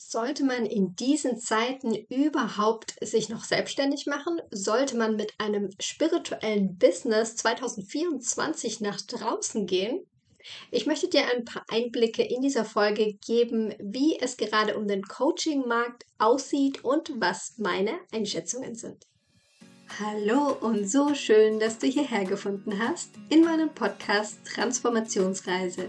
Sollte man in diesen Zeiten überhaupt sich noch selbstständig machen? Sollte man mit einem spirituellen Business 2024 nach draußen gehen? Ich möchte dir ein paar Einblicke in dieser Folge geben, wie es gerade um den Coaching-Markt aussieht und was meine Einschätzungen sind. Hallo und so schön, dass du hierher gefunden hast in meinem Podcast Transformationsreise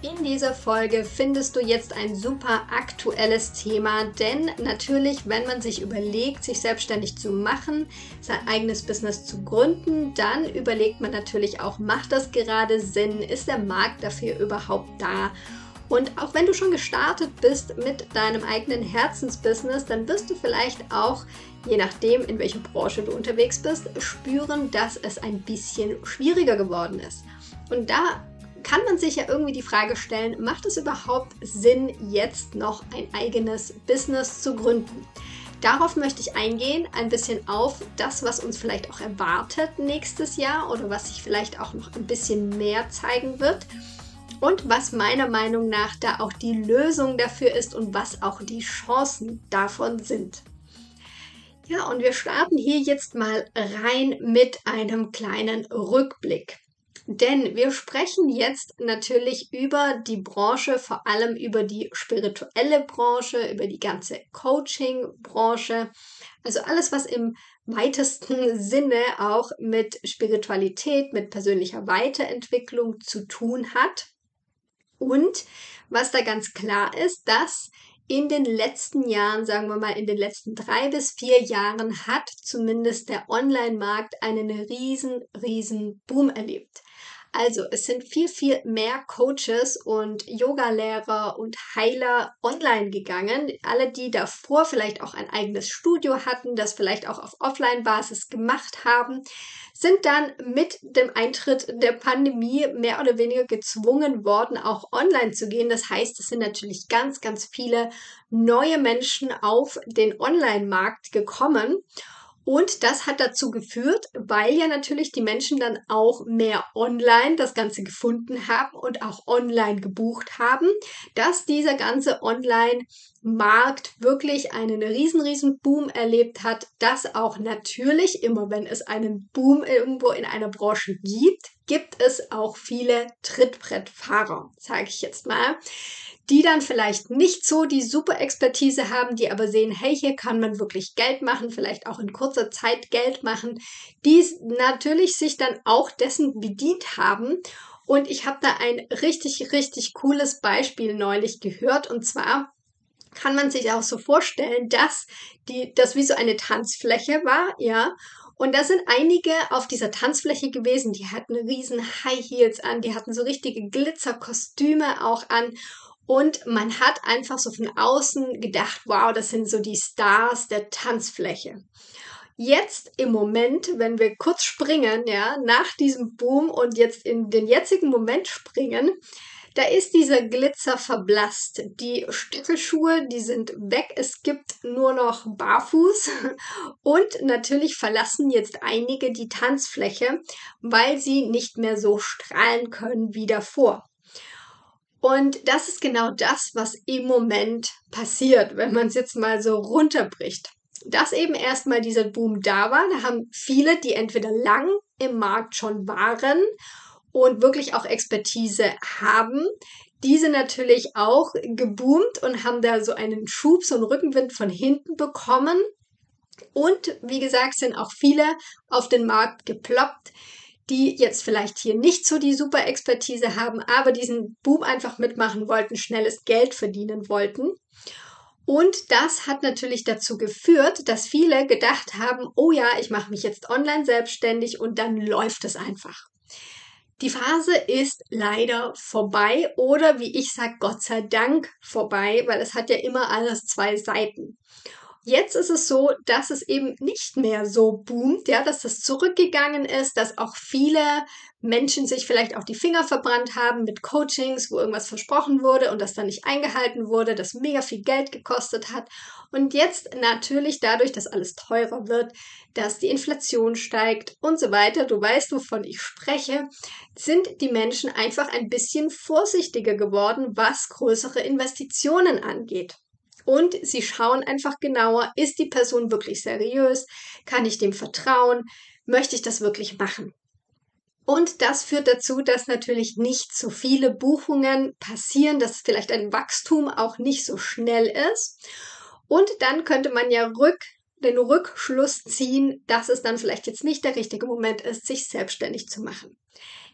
In dieser Folge findest du jetzt ein super aktuelles Thema, denn natürlich, wenn man sich überlegt, sich selbstständig zu machen, sein eigenes Business zu gründen, dann überlegt man natürlich auch, macht das gerade Sinn? Ist der Markt dafür überhaupt da? Und auch wenn du schon gestartet bist mit deinem eigenen Herzensbusiness, dann wirst du vielleicht auch, je nachdem, in welcher Branche du unterwegs bist, spüren, dass es ein bisschen schwieriger geworden ist. Und da kann man sich ja irgendwie die Frage stellen, macht es überhaupt Sinn, jetzt noch ein eigenes Business zu gründen? Darauf möchte ich eingehen, ein bisschen auf das, was uns vielleicht auch erwartet nächstes Jahr oder was sich vielleicht auch noch ein bisschen mehr zeigen wird und was meiner Meinung nach da auch die Lösung dafür ist und was auch die Chancen davon sind. Ja, und wir starten hier jetzt mal rein mit einem kleinen Rückblick. Denn wir sprechen jetzt natürlich über die Branche, vor allem über die spirituelle Branche, über die ganze Coaching-Branche. Also alles, was im weitesten Sinne auch mit Spiritualität, mit persönlicher Weiterentwicklung zu tun hat. Und was da ganz klar ist, dass in den letzten Jahren, sagen wir mal in den letzten drei bis vier Jahren, hat zumindest der Online-Markt einen riesen, riesen Boom erlebt. Also es sind viel, viel mehr Coaches und Yogalehrer und Heiler online gegangen. Alle, die davor vielleicht auch ein eigenes Studio hatten, das vielleicht auch auf Offline-Basis gemacht haben, sind dann mit dem Eintritt der Pandemie mehr oder weniger gezwungen worden, auch online zu gehen. Das heißt, es sind natürlich ganz, ganz viele neue Menschen auf den Online-Markt gekommen. Und das hat dazu geführt, weil ja natürlich die Menschen dann auch mehr online das Ganze gefunden haben und auch online gebucht haben, dass dieser ganze Online-Markt wirklich einen riesen, riesen Boom erlebt hat, dass auch natürlich immer, wenn es einen Boom irgendwo in einer Branche gibt, gibt es auch viele Trittbrettfahrer, sage ich jetzt mal die dann vielleicht nicht so die super Expertise haben, die aber sehen, hey, hier kann man wirklich Geld machen, vielleicht auch in kurzer Zeit Geld machen, die natürlich sich dann auch dessen bedient haben. Und ich habe da ein richtig, richtig cooles Beispiel neulich gehört. Und zwar kann man sich auch so vorstellen, dass die, das wie so eine Tanzfläche war, ja. Und da sind einige auf dieser Tanzfläche gewesen, die hatten riesen High Heels an, die hatten so richtige Glitzerkostüme auch an und man hat einfach so von außen gedacht, wow, das sind so die Stars der Tanzfläche. Jetzt im Moment, wenn wir kurz springen, ja, nach diesem Boom und jetzt in den jetzigen Moment springen, da ist dieser Glitzer verblasst. Die Stöckelschuhe, die sind weg. Es gibt nur noch Barfuß. Und natürlich verlassen jetzt einige die Tanzfläche, weil sie nicht mehr so strahlen können wie davor. Und das ist genau das, was im Moment passiert, wenn man es jetzt mal so runterbricht. Dass eben erstmal dieser Boom da war, da haben viele, die entweder lang im Markt schon waren und wirklich auch Expertise haben, diese natürlich auch geboomt und haben da so einen Schub, so einen Rückenwind von hinten bekommen. Und wie gesagt, sind auch viele auf den Markt geploppt, die jetzt vielleicht hier nicht so die super Expertise haben, aber diesen Boom einfach mitmachen wollten, schnelles Geld verdienen wollten. Und das hat natürlich dazu geführt, dass viele gedacht haben, oh ja, ich mache mich jetzt online selbstständig und dann läuft es einfach. Die Phase ist leider vorbei oder wie ich sage, Gott sei Dank vorbei, weil es hat ja immer alles zwei Seiten. Jetzt ist es so, dass es eben nicht mehr so boomt, ja, dass das zurückgegangen ist, dass auch viele Menschen sich vielleicht auch die Finger verbrannt haben mit Coachings, wo irgendwas versprochen wurde und das dann nicht eingehalten wurde, das mega viel Geld gekostet hat. Und jetzt natürlich dadurch, dass alles teurer wird, dass die Inflation steigt und so weiter, du weißt, wovon ich spreche, sind die Menschen einfach ein bisschen vorsichtiger geworden, was größere Investitionen angeht. Und sie schauen einfach genauer, ist die Person wirklich seriös? Kann ich dem vertrauen? Möchte ich das wirklich machen? Und das führt dazu, dass natürlich nicht so viele Buchungen passieren, dass vielleicht ein Wachstum auch nicht so schnell ist. Und dann könnte man ja rück, den Rückschluss ziehen, dass es dann vielleicht jetzt nicht der richtige Moment ist, sich selbstständig zu machen.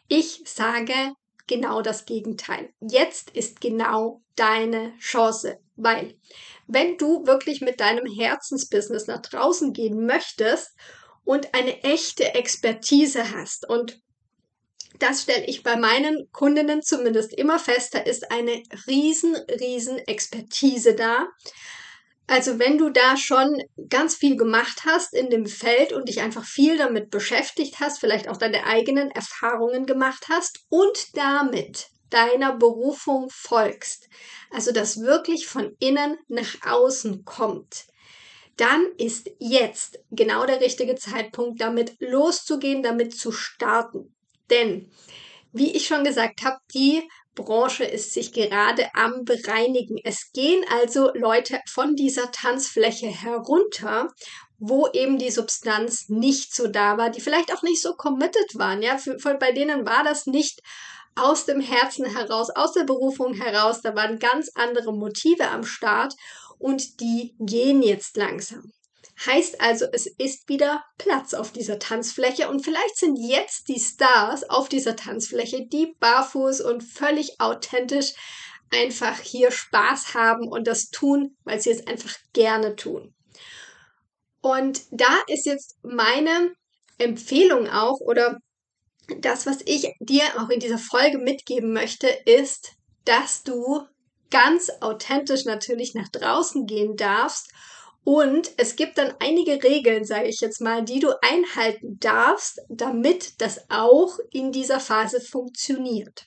Ich sage genau das Gegenteil. Jetzt ist genau deine Chance, weil wenn du wirklich mit deinem Herzensbusiness nach draußen gehen möchtest und eine echte Expertise hast und das stelle ich bei meinen Kundinnen zumindest immer fest, da ist eine riesen, riesen Expertise da. Also wenn du da schon ganz viel gemacht hast in dem Feld und dich einfach viel damit beschäftigt hast, vielleicht auch deine eigenen Erfahrungen gemacht hast und damit deiner Berufung folgst, also das wirklich von innen nach außen kommt, dann ist jetzt genau der richtige Zeitpunkt, damit loszugehen, damit zu starten. Denn, wie ich schon gesagt habe, die Branche ist sich gerade am bereinigen. Es gehen also Leute von dieser Tanzfläche herunter, wo eben die Substanz nicht so da war, die vielleicht auch nicht so committed waren. Ja, für, für, bei denen war das nicht aus dem Herzen heraus, aus der Berufung heraus. Da waren ganz andere Motive am Start und die gehen jetzt langsam. Heißt also, es ist wieder Platz auf dieser Tanzfläche und vielleicht sind jetzt die Stars auf dieser Tanzfläche, die barfuß und völlig authentisch einfach hier Spaß haben und das tun, weil sie es einfach gerne tun. Und da ist jetzt meine Empfehlung auch oder das, was ich dir auch in dieser Folge mitgeben möchte, ist, dass du ganz authentisch natürlich nach draußen gehen darfst und es gibt dann einige Regeln, sage ich jetzt mal, die du einhalten darfst, damit das auch in dieser Phase funktioniert.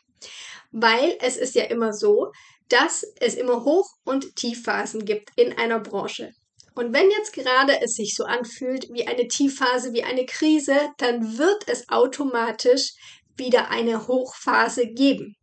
Weil es ist ja immer so, dass es immer Hoch- und Tiefphasen gibt in einer Branche. Und wenn jetzt gerade es sich so anfühlt wie eine Tiefphase, wie eine Krise, dann wird es automatisch wieder eine Hochphase geben.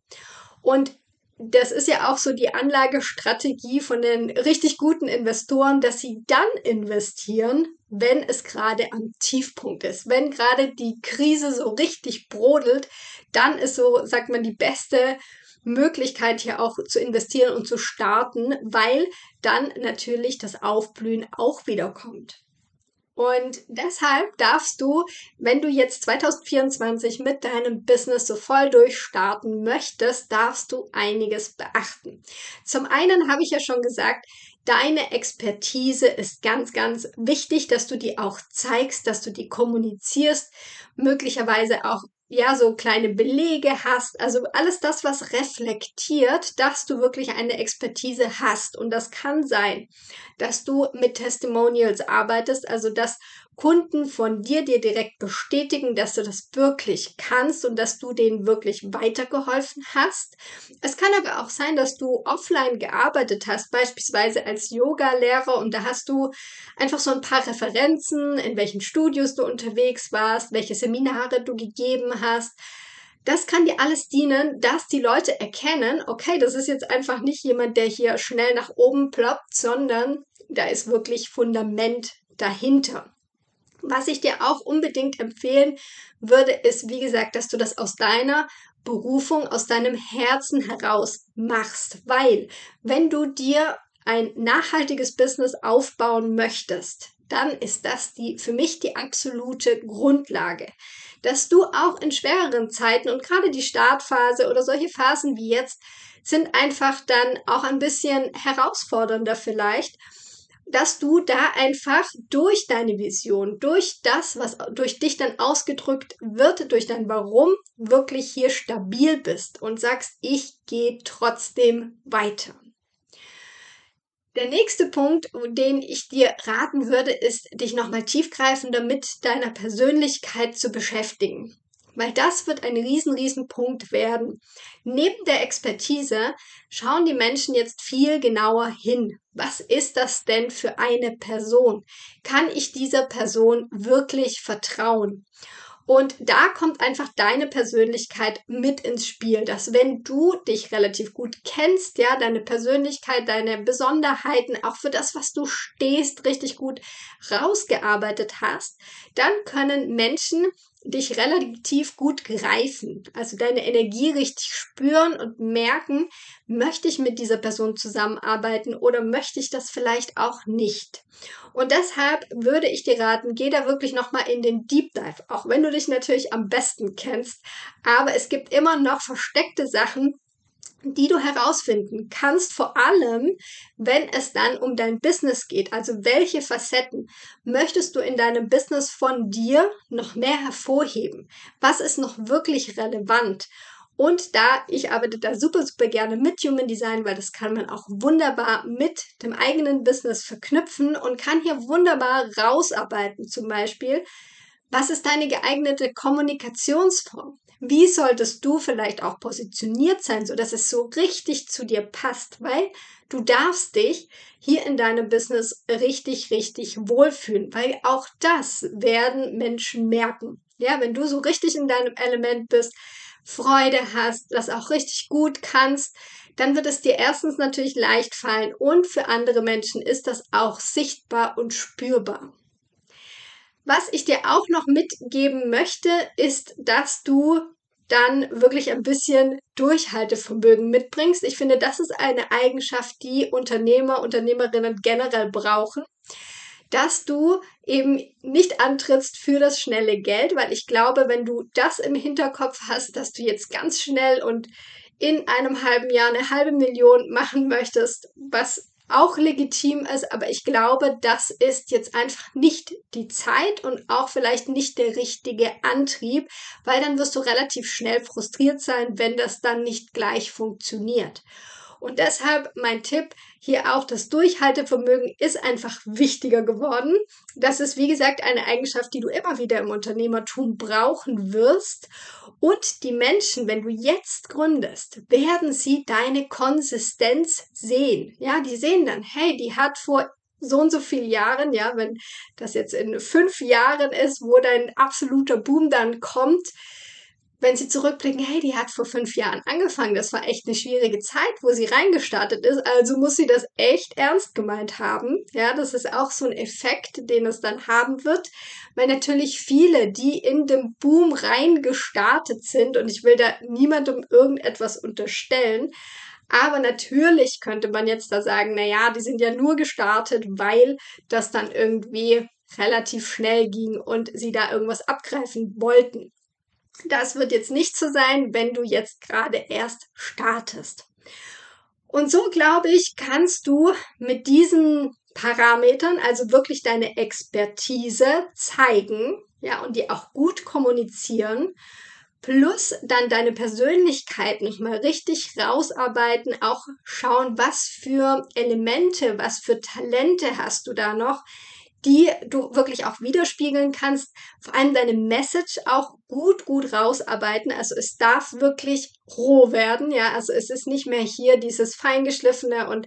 Und das ist ja auch so die Anlagestrategie von den richtig guten Investoren, dass sie dann investieren, wenn es gerade am Tiefpunkt ist. Wenn gerade die Krise so richtig brodelt, dann ist so, sagt man, die beste Möglichkeit hier auch zu investieren und zu starten, weil dann natürlich das Aufblühen auch wieder kommt. Und deshalb darfst du, wenn du jetzt 2024 mit deinem Business so voll durchstarten möchtest, darfst du einiges beachten. Zum einen habe ich ja schon gesagt, deine Expertise ist ganz, ganz wichtig, dass du die auch zeigst, dass du die kommunizierst, möglicherweise auch ja, so kleine Belege hast, also alles das, was reflektiert, dass du wirklich eine Expertise hast. Und das kann sein, dass du mit Testimonials arbeitest, also dass Kunden von dir dir direkt bestätigen, dass du das wirklich kannst und dass du denen wirklich weitergeholfen hast. Es kann aber auch sein, dass du offline gearbeitet hast, beispielsweise als Yoga-Lehrer und da hast du einfach so ein paar Referenzen, in welchen Studios du unterwegs warst, welche Seminare du gegeben hast. Das kann dir alles dienen, dass die Leute erkennen, okay, das ist jetzt einfach nicht jemand, der hier schnell nach oben ploppt, sondern da ist wirklich Fundament dahinter. Was ich dir auch unbedingt empfehlen würde, ist, wie gesagt, dass du das aus deiner Berufung, aus deinem Herzen heraus machst. Weil, wenn du dir ein nachhaltiges Business aufbauen möchtest, dann ist das die, für mich die absolute Grundlage. Dass du auch in schwereren Zeiten und gerade die Startphase oder solche Phasen wie jetzt sind einfach dann auch ein bisschen herausfordernder vielleicht dass du da einfach durch deine Vision, durch das, was durch dich dann ausgedrückt wird, durch dein Warum wirklich hier stabil bist und sagst, ich gehe trotzdem weiter. Der nächste Punkt, den ich dir raten würde, ist, dich nochmal tiefgreifender mit deiner Persönlichkeit zu beschäftigen. Weil das wird ein riesen, riesen Punkt werden. Neben der Expertise schauen die Menschen jetzt viel genauer hin. Was ist das denn für eine Person? Kann ich dieser Person wirklich vertrauen? Und da kommt einfach deine Persönlichkeit mit ins Spiel, dass wenn du dich relativ gut kennst, ja, deine Persönlichkeit, deine Besonderheiten, auch für das, was du stehst, richtig gut rausgearbeitet hast, dann können Menschen dich relativ gut greifen, also deine Energie richtig spüren und merken, möchte ich mit dieser Person zusammenarbeiten oder möchte ich das vielleicht auch nicht. Und deshalb würde ich dir raten, geh da wirklich nochmal in den Deep Dive, auch wenn du dich natürlich am besten kennst, aber es gibt immer noch versteckte Sachen, die du herausfinden kannst, vor allem wenn es dann um dein Business geht. Also welche Facetten möchtest du in deinem Business von dir noch mehr hervorheben? Was ist noch wirklich relevant? Und da, ich arbeite da super, super gerne mit Human Design, weil das kann man auch wunderbar mit dem eigenen Business verknüpfen und kann hier wunderbar rausarbeiten. Zum Beispiel, was ist deine geeignete Kommunikationsform? Wie solltest du vielleicht auch positioniert sein, so dass es so richtig zu dir passt, weil du darfst dich hier in deinem Business richtig, richtig wohlfühlen, weil auch das werden Menschen merken. Ja, wenn du so richtig in deinem Element bist, Freude hast, das auch richtig gut kannst, dann wird es dir erstens natürlich leicht fallen und für andere Menschen ist das auch sichtbar und spürbar. Was ich dir auch noch mitgeben möchte, ist, dass du dann wirklich ein bisschen Durchhaltevermögen mitbringst. Ich finde, das ist eine Eigenschaft, die Unternehmer, Unternehmerinnen generell brauchen, dass du eben nicht antrittst für das schnelle Geld, weil ich glaube, wenn du das im Hinterkopf hast, dass du jetzt ganz schnell und in einem halben Jahr eine halbe Million machen möchtest, was auch legitim ist, aber ich glaube, das ist jetzt einfach nicht die Zeit und auch vielleicht nicht der richtige Antrieb, weil dann wirst du relativ schnell frustriert sein, wenn das dann nicht gleich funktioniert. Und deshalb mein Tipp hier auch, das Durchhaltevermögen ist einfach wichtiger geworden. Das ist, wie gesagt, eine Eigenschaft, die du immer wieder im Unternehmertum brauchen wirst. Und die Menschen, wenn du jetzt gründest, werden sie deine Konsistenz sehen. Ja, die sehen dann, hey, die hat vor so und so vielen Jahren, ja, wenn das jetzt in fünf Jahren ist, wo dein absoluter Boom dann kommt, wenn sie zurückblicken, hey, die hat vor fünf Jahren angefangen, das war echt eine schwierige Zeit, wo sie reingestartet ist, also muss sie das echt ernst gemeint haben. Ja, das ist auch so ein Effekt, den es dann haben wird, weil natürlich viele, die in dem Boom reingestartet sind, und ich will da niemandem irgendetwas unterstellen, aber natürlich könnte man jetzt da sagen, na ja, die sind ja nur gestartet, weil das dann irgendwie relativ schnell ging und sie da irgendwas abgreifen wollten. Das wird jetzt nicht so sein, wenn du jetzt gerade erst startest. Und so glaube ich, kannst du mit diesen Parametern, also wirklich deine Expertise zeigen, ja, und die auch gut kommunizieren, plus dann deine Persönlichkeit nochmal richtig rausarbeiten, auch schauen, was für Elemente, was für Talente hast du da noch, die du wirklich auch widerspiegeln kannst. Vor allem deine Message auch gut, gut rausarbeiten. Also es darf wirklich roh werden. Ja, also es ist nicht mehr hier dieses feingeschliffene und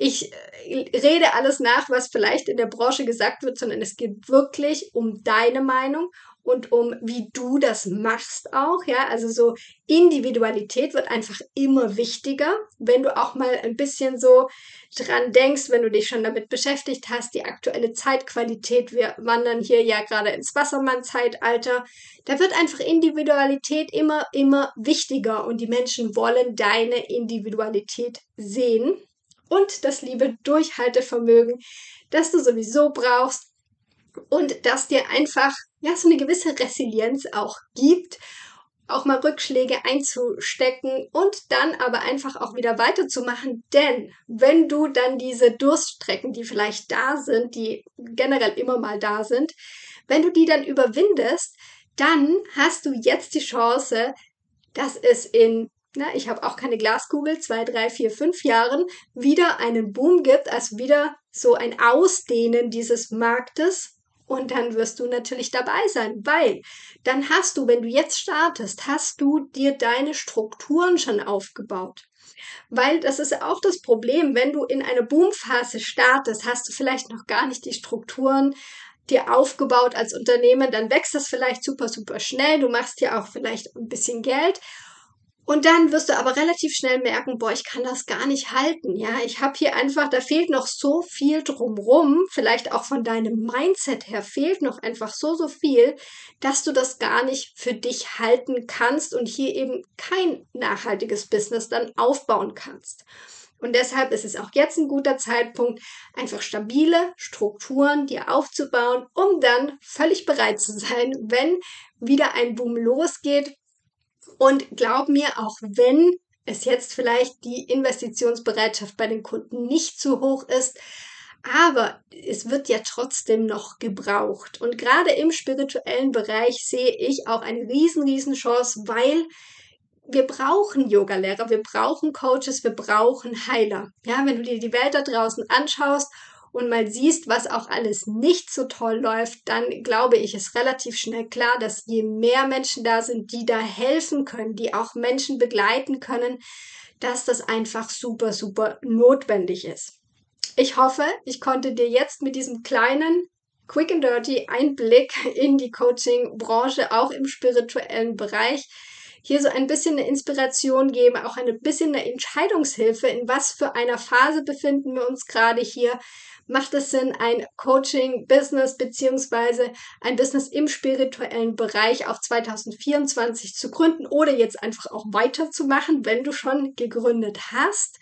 ich äh, rede alles nach, was vielleicht in der Branche gesagt wird, sondern es geht wirklich um deine Meinung und um wie du das machst auch, ja, also so Individualität wird einfach immer wichtiger, wenn du auch mal ein bisschen so dran denkst, wenn du dich schon damit beschäftigt hast, die aktuelle Zeitqualität, wir wandern hier ja gerade ins Wassermann-Zeitalter, da wird einfach Individualität immer, immer wichtiger und die Menschen wollen deine Individualität sehen und das liebe Durchhaltevermögen, das du sowieso brauchst, und das dir einfach ja so eine gewisse Resilienz auch gibt, auch mal Rückschläge einzustecken und dann aber einfach auch wieder weiterzumachen. Denn wenn du dann diese Durststrecken, die vielleicht da sind, die generell immer mal da sind, wenn du die dann überwindest, dann hast du jetzt die Chance, dass es in na, ich habe auch keine Glaskugel, zwei, drei, vier, fünf Jahren wieder einen Boom gibt, also wieder so ein Ausdehnen dieses Marktes. Und dann wirst du natürlich dabei sein, weil dann hast du, wenn du jetzt startest, hast du dir deine Strukturen schon aufgebaut. Weil das ist auch das Problem, wenn du in eine Boomphase startest, hast du vielleicht noch gar nicht die Strukturen dir aufgebaut als Unternehmen, dann wächst das vielleicht super, super schnell. Du machst dir auch vielleicht ein bisschen Geld und dann wirst du aber relativ schnell merken, boah, ich kann das gar nicht halten. Ja, ich habe hier einfach, da fehlt noch so viel drumrum. Vielleicht auch von deinem Mindset her fehlt noch einfach so, so viel, dass du das gar nicht für dich halten kannst und hier eben kein nachhaltiges Business dann aufbauen kannst. Und deshalb ist es auch jetzt ein guter Zeitpunkt, einfach stabile Strukturen dir aufzubauen, um dann völlig bereit zu sein, wenn wieder ein Boom losgeht, und glaub mir, auch wenn es jetzt vielleicht die Investitionsbereitschaft bei den Kunden nicht zu hoch ist, aber es wird ja trotzdem noch gebraucht. Und gerade im spirituellen Bereich sehe ich auch eine riesen, riesen Chance, weil wir brauchen Yogalehrer, wir brauchen Coaches, wir brauchen Heiler. Ja, wenn du dir die Welt da draußen anschaust und mal siehst, was auch alles nicht so toll läuft, dann glaube ich, ist relativ schnell klar, dass je mehr Menschen da sind, die da helfen können, die auch Menschen begleiten können, dass das einfach super, super notwendig ist. Ich hoffe, ich konnte dir jetzt mit diesem kleinen Quick and Dirty Einblick in die Coaching-Branche, auch im spirituellen Bereich, hier so ein bisschen eine Inspiration geben, auch ein bisschen eine Entscheidungshilfe, in was für einer Phase befinden wir uns gerade hier, macht es Sinn, ein Coaching-Business beziehungsweise ein Business im spirituellen Bereich auch 2024 zu gründen oder jetzt einfach auch weiterzumachen, wenn du schon gegründet hast.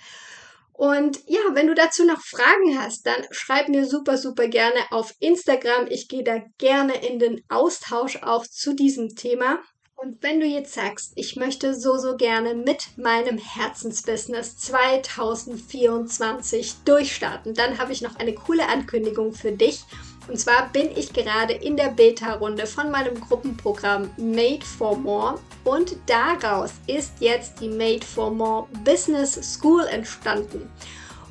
Und ja, wenn du dazu noch Fragen hast, dann schreib mir super, super gerne auf Instagram. Ich gehe da gerne in den Austausch auch zu diesem Thema. Und wenn du jetzt sagst, ich möchte so, so gerne mit meinem Herzensbusiness 2024 durchstarten, dann habe ich noch eine coole Ankündigung für dich. Und zwar bin ich gerade in der Beta-Runde von meinem Gruppenprogramm Made for More und daraus ist jetzt die Made for More Business School entstanden.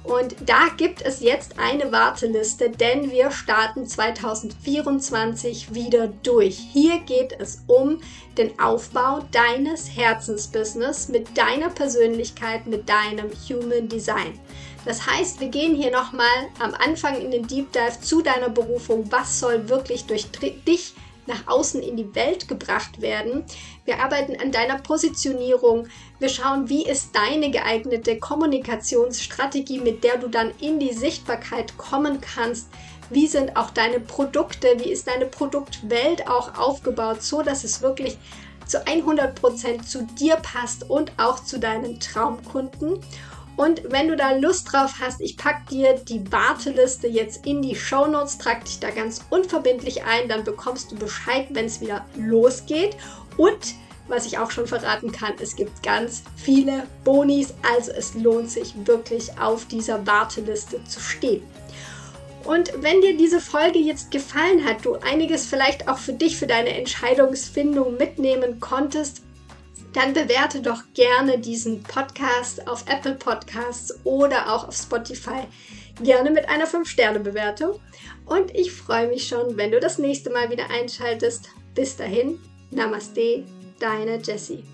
Und da gibt es jetzt eine Warteliste, denn wir starten 2024 wieder durch. Hier geht es um den Aufbau deines Herzensbusiness mit deiner Persönlichkeit, mit deinem Human Design. Das heißt, wir gehen hier nochmal am Anfang in den Deep Dive zu deiner Berufung. Was soll wirklich durch dich nach außen in die Welt gebracht werden. Wir arbeiten an deiner Positionierung. Wir schauen, wie ist deine geeignete Kommunikationsstrategie, mit der du dann in die Sichtbarkeit kommen kannst. Wie sind auch deine Produkte? Wie ist deine Produktwelt auch aufgebaut, so dass es wirklich zu 100% zu dir passt und auch zu deinen Traumkunden. Und wenn du da Lust drauf hast, ich packe dir die Warteliste jetzt in die Show Notes, trag dich da ganz unverbindlich ein, dann bekommst du Bescheid, wenn es wieder losgeht. Und was ich auch schon verraten kann, es gibt ganz viele Bonis, also es lohnt sich wirklich auf dieser Warteliste zu stehen. Und wenn dir diese Folge jetzt gefallen hat, du einiges vielleicht auch für dich, für deine Entscheidungsfindung mitnehmen konntest, dann bewerte doch gerne diesen Podcast auf Apple Podcasts oder auch auf Spotify. Gerne mit einer 5-Sterne-Bewertung. Und ich freue mich schon, wenn du das nächste Mal wieder einschaltest. Bis dahin, Namaste, deine Jessie.